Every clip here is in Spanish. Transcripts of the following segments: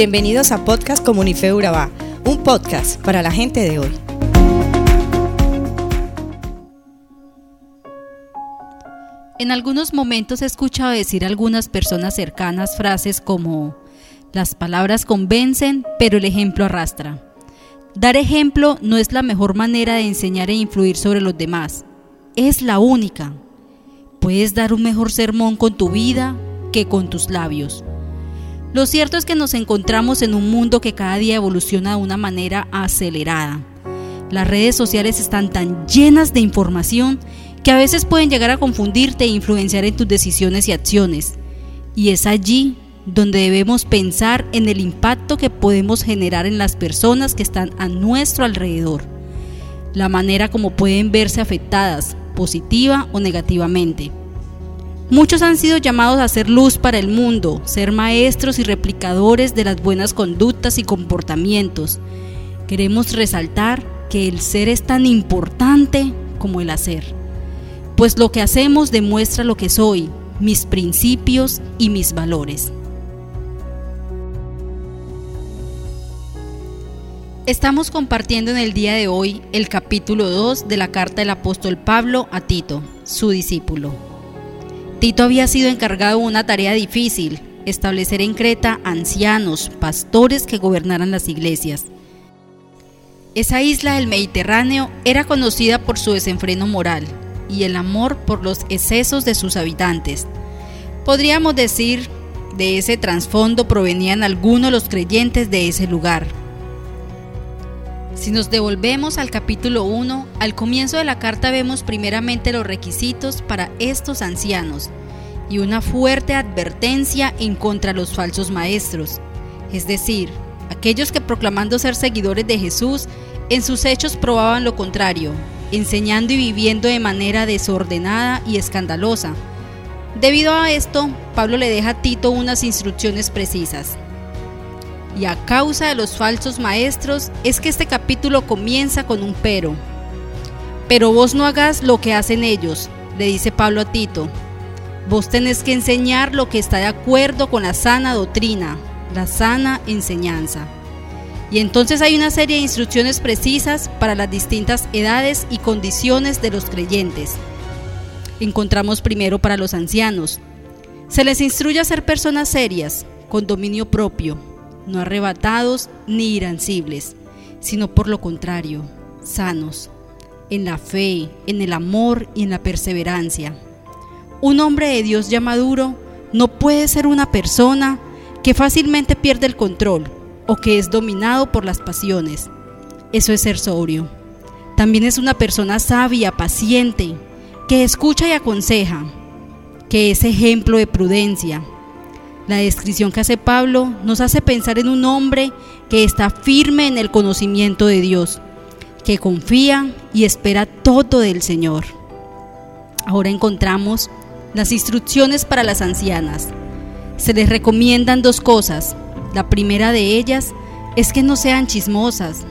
Bienvenidos a Podcast Comunife Urabá, un podcast para la gente de hoy. En algunos momentos he escuchado decir a algunas personas cercanas frases como, las palabras convencen, pero el ejemplo arrastra. Dar ejemplo no es la mejor manera de enseñar e influir sobre los demás, es la única. Puedes dar un mejor sermón con tu vida que con tus labios. Lo cierto es que nos encontramos en un mundo que cada día evoluciona de una manera acelerada. Las redes sociales están tan llenas de información que a veces pueden llegar a confundirte e influenciar en tus decisiones y acciones. Y es allí donde debemos pensar en el impacto que podemos generar en las personas que están a nuestro alrededor, la manera como pueden verse afectadas, positiva o negativamente. Muchos han sido llamados a ser luz para el mundo, ser maestros y replicadores de las buenas conductas y comportamientos. Queremos resaltar que el ser es tan importante como el hacer, pues lo que hacemos demuestra lo que soy, mis principios y mis valores. Estamos compartiendo en el día de hoy el capítulo 2 de la carta del apóstol Pablo a Tito, su discípulo. Tito había sido encargado de una tarea difícil, establecer en Creta ancianos, pastores que gobernaran las iglesias. Esa isla del Mediterráneo era conocida por su desenfreno moral y el amor por los excesos de sus habitantes. Podríamos decir, de ese trasfondo provenían algunos los creyentes de ese lugar. Si nos devolvemos al capítulo 1, al comienzo de la carta vemos primeramente los requisitos para estos ancianos y una fuerte advertencia en contra de los falsos maestros, es decir, aquellos que proclamando ser seguidores de Jesús, en sus hechos probaban lo contrario, enseñando y viviendo de manera desordenada y escandalosa. Debido a esto, Pablo le deja a Tito unas instrucciones precisas y a causa de los falsos maestros es que este capítulo comienza con un pero. Pero vos no hagas lo que hacen ellos, le dice Pablo a Tito. Vos tenés que enseñar lo que está de acuerdo con la sana doctrina, la sana enseñanza. Y entonces hay una serie de instrucciones precisas para las distintas edades y condiciones de los creyentes. Encontramos primero para los ancianos. Se les instruye a ser personas serias, con dominio propio, no arrebatados ni irancibles, sino por lo contrario, sanos, en la fe, en el amor y en la perseverancia. Un hombre de Dios ya maduro no puede ser una persona que fácilmente pierde el control o que es dominado por las pasiones. Eso es ser sobrio. También es una persona sabia, paciente, que escucha y aconseja, que es ejemplo de prudencia, la descripción que hace Pablo nos hace pensar en un hombre que está firme en el conocimiento de Dios, que confía y espera todo del Señor. Ahora encontramos las instrucciones para las ancianas. Se les recomiendan dos cosas. La primera de ellas es que no sean chismosas,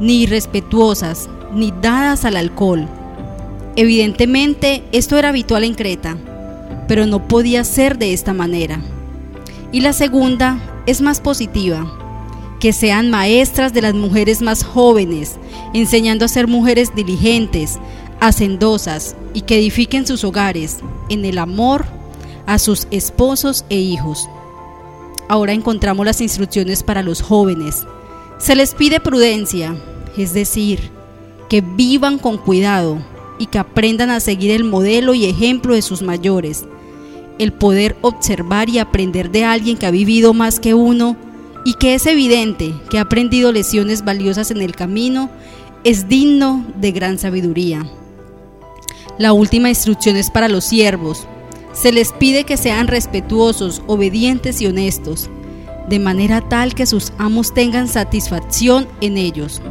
ni irrespetuosas, ni dadas al alcohol. Evidentemente esto era habitual en Creta, pero no podía ser de esta manera. Y la segunda es más positiva, que sean maestras de las mujeres más jóvenes, enseñando a ser mujeres diligentes, hacendosas y que edifiquen sus hogares en el amor a sus esposos e hijos. Ahora encontramos las instrucciones para los jóvenes. Se les pide prudencia, es decir, que vivan con cuidado y que aprendan a seguir el modelo y ejemplo de sus mayores el poder observar y aprender de alguien que ha vivido más que uno y que es evidente que ha aprendido lecciones valiosas en el camino, es digno de gran sabiduría. La última instrucción es para los siervos. Se les pide que sean respetuosos, obedientes y honestos, de manera tal que sus amos tengan satisfacción en ellos.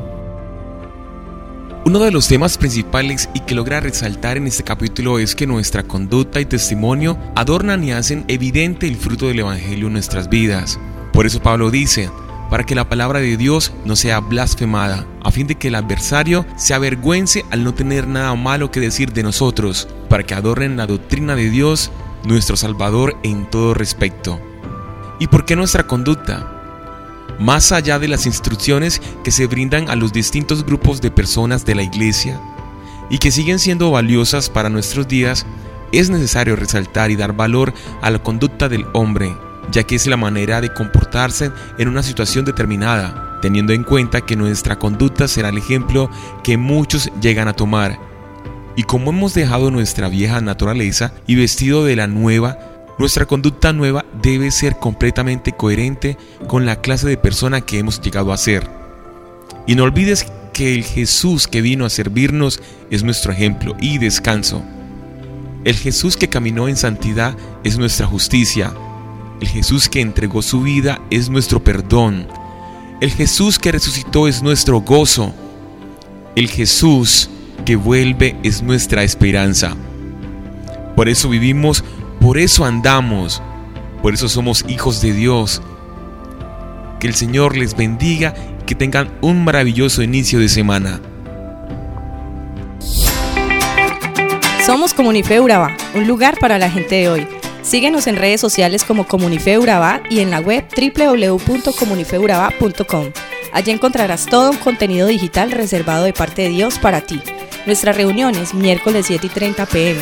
Uno de los temas principales y que logra resaltar en este capítulo es que nuestra conducta y testimonio adornan y hacen evidente el fruto del Evangelio en nuestras vidas. Por eso Pablo dice, para que la palabra de Dios no sea blasfemada, a fin de que el adversario se avergüence al no tener nada malo que decir de nosotros, para que adornen la doctrina de Dios, nuestro Salvador en todo respecto. ¿Y por qué nuestra conducta? Más allá de las instrucciones que se brindan a los distintos grupos de personas de la iglesia y que siguen siendo valiosas para nuestros días, es necesario resaltar y dar valor a la conducta del hombre, ya que es la manera de comportarse en una situación determinada, teniendo en cuenta que nuestra conducta será el ejemplo que muchos llegan a tomar. Y como hemos dejado nuestra vieja naturaleza y vestido de la nueva, nuestra conducta nueva debe ser completamente coherente con la clase de persona que hemos llegado a ser. Y no olvides que el Jesús que vino a servirnos es nuestro ejemplo y descanso. El Jesús que caminó en santidad es nuestra justicia. El Jesús que entregó su vida es nuestro perdón. El Jesús que resucitó es nuestro gozo. El Jesús que vuelve es nuestra esperanza. Por eso vivimos por eso andamos, por eso somos hijos de Dios. Que el Señor les bendiga y que tengan un maravilloso inicio de semana. Somos Comunife Urabá, un lugar para la gente de hoy. Síguenos en redes sociales como Comunife Urabá y en la web www.comunifeurabá.com. Allí encontrarás todo un contenido digital reservado de parte de Dios para ti. Nuestras reuniones miércoles 7 y 30 pm,